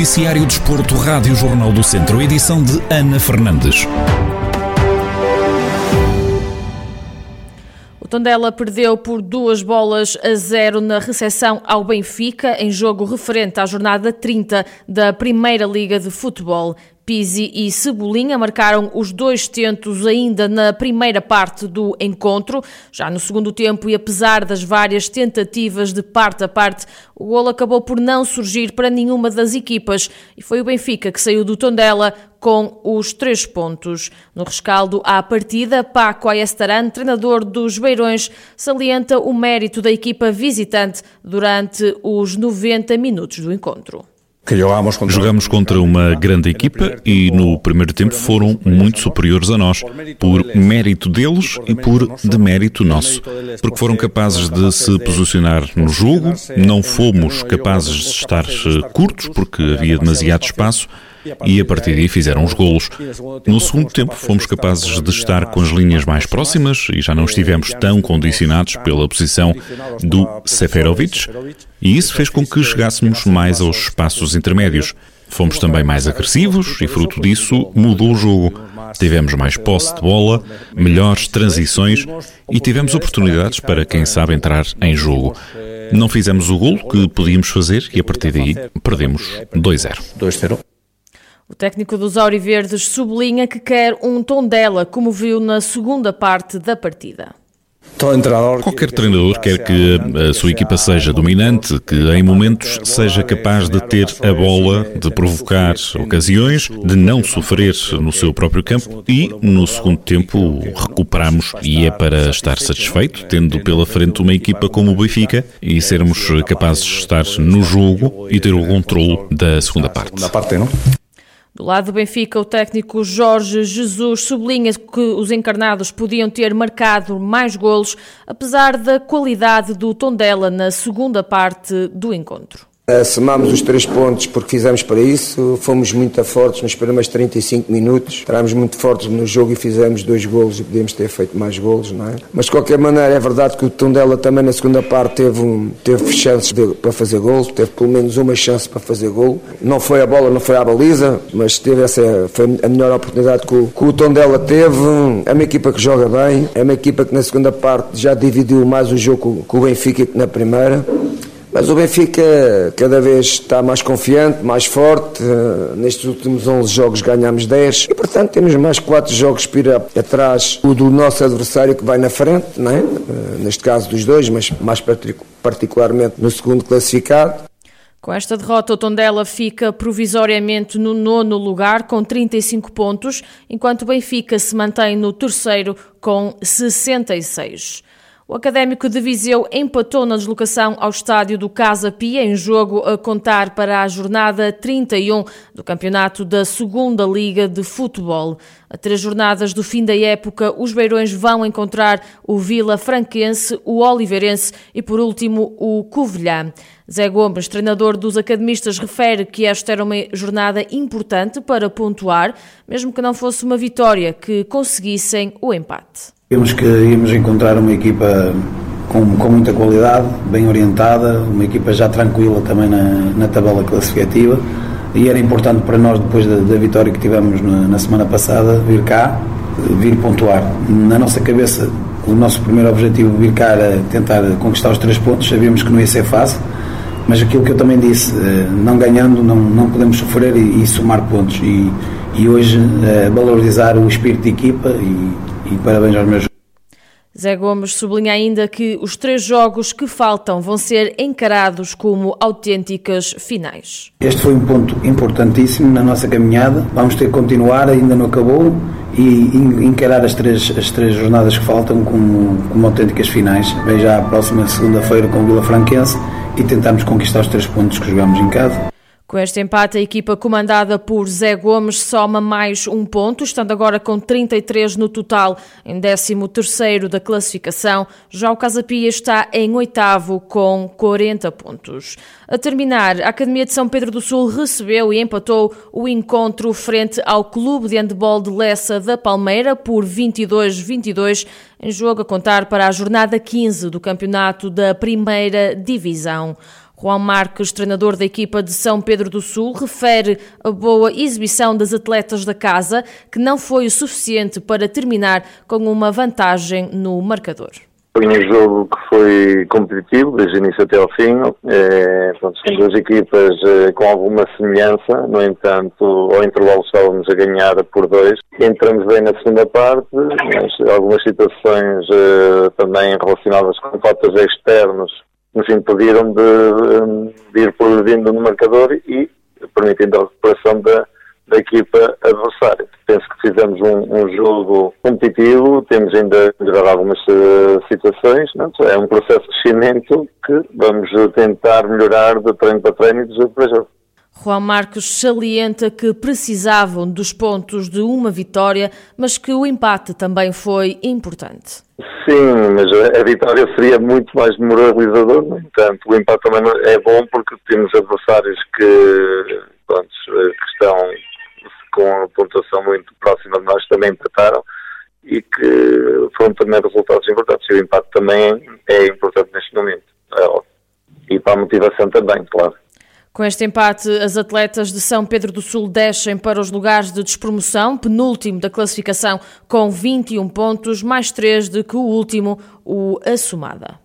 Noticiário Desporto, Rádio Jornal do Centro, edição de Ana Fernandes. O Tondela perdeu por duas bolas a zero na recepção ao Benfica, em jogo referente à jornada 30 da Primeira Liga de Futebol. Pizzi e Cebolinha marcaram os dois tentos ainda na primeira parte do encontro. Já no segundo tempo, e apesar das várias tentativas de parte a parte, o gol acabou por não surgir para nenhuma das equipas e foi o Benfica que saiu do Tondela com os três pontos. No rescaldo à partida, Paco Ayestaran, treinador dos Beirões, salienta o mérito da equipa visitante durante os 90 minutos do encontro. Jogamos contra uma grande equipa e no primeiro tempo foram muito superiores a nós, por mérito deles e por demérito nosso, porque foram capazes de se posicionar no jogo, não fomos capazes de estar eh, curtos porque havia demasiado espaço e a partir daí fizeram os golos. No segundo tempo fomos capazes de estar com as linhas mais próximas e já não estivemos tão condicionados pela posição do Seferovic e isso fez com que chegássemos mais aos espaços intermédios. Fomos também mais agressivos e, fruto disso, mudou o jogo. Tivemos mais posse de bola, melhores transições e tivemos oportunidades para, quem sabe, entrar em jogo. Não fizemos o golo que podíamos fazer e, a partir daí, perdemos 2-0. 2-0. O técnico dos Auriverdes sublinha que quer um tom dela, como viu na segunda parte da partida. Qualquer treinador quer que a sua equipa seja dominante, que em momentos seja capaz de ter a bola, de provocar ocasiões, de não sofrer no seu próprio campo e, no segundo tempo, recuperamos e é para estar satisfeito, tendo pela frente uma equipa como o Benfica e sermos capazes de estar no jogo e ter o controle da segunda parte. Do lado do Benfica, o técnico Jorge Jesus sublinha que os encarnados podiam ter marcado mais golos, apesar da qualidade do Tondela na segunda parte do encontro. Somámos os três pontos porque fizemos para isso, fomos muito fortes nos primeiros 35 minutos, estávamos muito fortes no jogo e fizemos dois golos e podíamos ter feito mais golos, não é? Mas de qualquer maneira é verdade que o Tondela também na segunda parte teve, um, teve chances de, para fazer golos, teve pelo menos uma chance para fazer gol. Não foi a bola, não foi a baliza, mas teve essa, foi a melhor oportunidade que o, que o Tondela teve. É uma equipa que joga bem, é uma equipa que na segunda parte já dividiu mais o jogo com o Benfica que na primeira. Mas o Benfica cada vez está mais confiante, mais forte. Uh, nestes últimos 11 jogos ganhamos 10 e, portanto, temos mais 4 jogos para atrás o do nosso adversário que vai na frente, não é? Uh, neste caso dos dois, mas mais particularmente no segundo classificado. Com esta derrota, o Tondela fica provisoriamente no nono lugar com 35 pontos, enquanto o Benfica se mantém no terceiro com 66. O Académico de Viseu empatou na deslocação ao estádio do Casa Pia, em jogo a contar para a jornada 31 do campeonato da Segunda Liga de Futebol. A três jornadas do fim da época, os beirões vão encontrar o Vila Franquense, o Oliveirense e, por último, o Covilhã. Zé Gomes, treinador dos academistas, refere que esta era uma jornada importante para pontuar, mesmo que não fosse uma vitória, que conseguissem o empate. Vimos que íamos encontrar uma equipa com, com muita qualidade, bem orientada, uma equipa já tranquila também na, na tabela classificativa e era importante para nós, depois da, da vitória que tivemos na, na, semana passada, vir cá, vir pontuar. Na nossa cabeça, o nosso primeiro objetivo vir cá era tentar conquistar os três pontos, sabíamos que não ia ser fácil, mas aquilo que eu também disse, eh, não ganhando, não, não podemos sofrer e, e somar pontos. E, e hoje, eh, valorizar o espírito de equipa e e parabéns aos meus Zé Gomes sublinha ainda que os três jogos que faltam vão ser encarados como autênticas finais. Este foi um ponto importantíssimo na nossa caminhada. Vamos ter que continuar, ainda não acabou, e encarar as três, as três jornadas que faltam como, como autênticas finais. Vem já a próxima segunda-feira com o Vila Franquense e tentamos conquistar os três pontos que jogamos em casa. Com este empate, a equipa comandada por Zé Gomes soma mais um ponto, estando agora com 33 no total, em 13º da classificação. Já o Casapia está em oitavo com 40 pontos. A terminar, a Academia de São Pedro do Sul recebeu e empatou o encontro frente ao Clube de Handebol de Lessa da Palmeira por 22-22, em jogo a contar para a jornada 15 do campeonato da Primeira Divisão. Juan Marques, treinador da equipa de São Pedro do Sul, refere a boa exibição das atletas da casa, que não foi o suficiente para terminar com uma vantagem no marcador. Foi um jogo que foi competitivo, desde o início até ao fim. É, são duas equipas é, com alguma semelhança, no entanto, ao intervalo estávamos a ganhar por dois. Entramos bem na segunda parte, mas algumas situações é, também relacionadas com faltas externos nos impediram de, de ir progredindo no marcador e permitindo a recuperação da, da equipa adversária. Penso que fizemos um, um jogo competitivo, temos ainda melhorar algumas uh, situações, não? é um processo de crescimento que vamos tentar melhorar de treino para treino e de jogo para jogo. Juan Marcos salienta que precisavam dos pontos de uma vitória, mas que o empate também foi importante. Sim, mas a vitória seria muito mais moralizador, no entanto, o empate também é bom porque temos adversários que, pronto, que estão com a pontuação muito próxima de nós, também empataram e que foram também resultados importantes. E o empate também é importante neste momento, é e para a motivação também, claro. Com este empate, as atletas de São Pedro do Sul descem para os lugares de despromoção, penúltimo da classificação, com 21 pontos, mais 3 do que o último, o Assumada.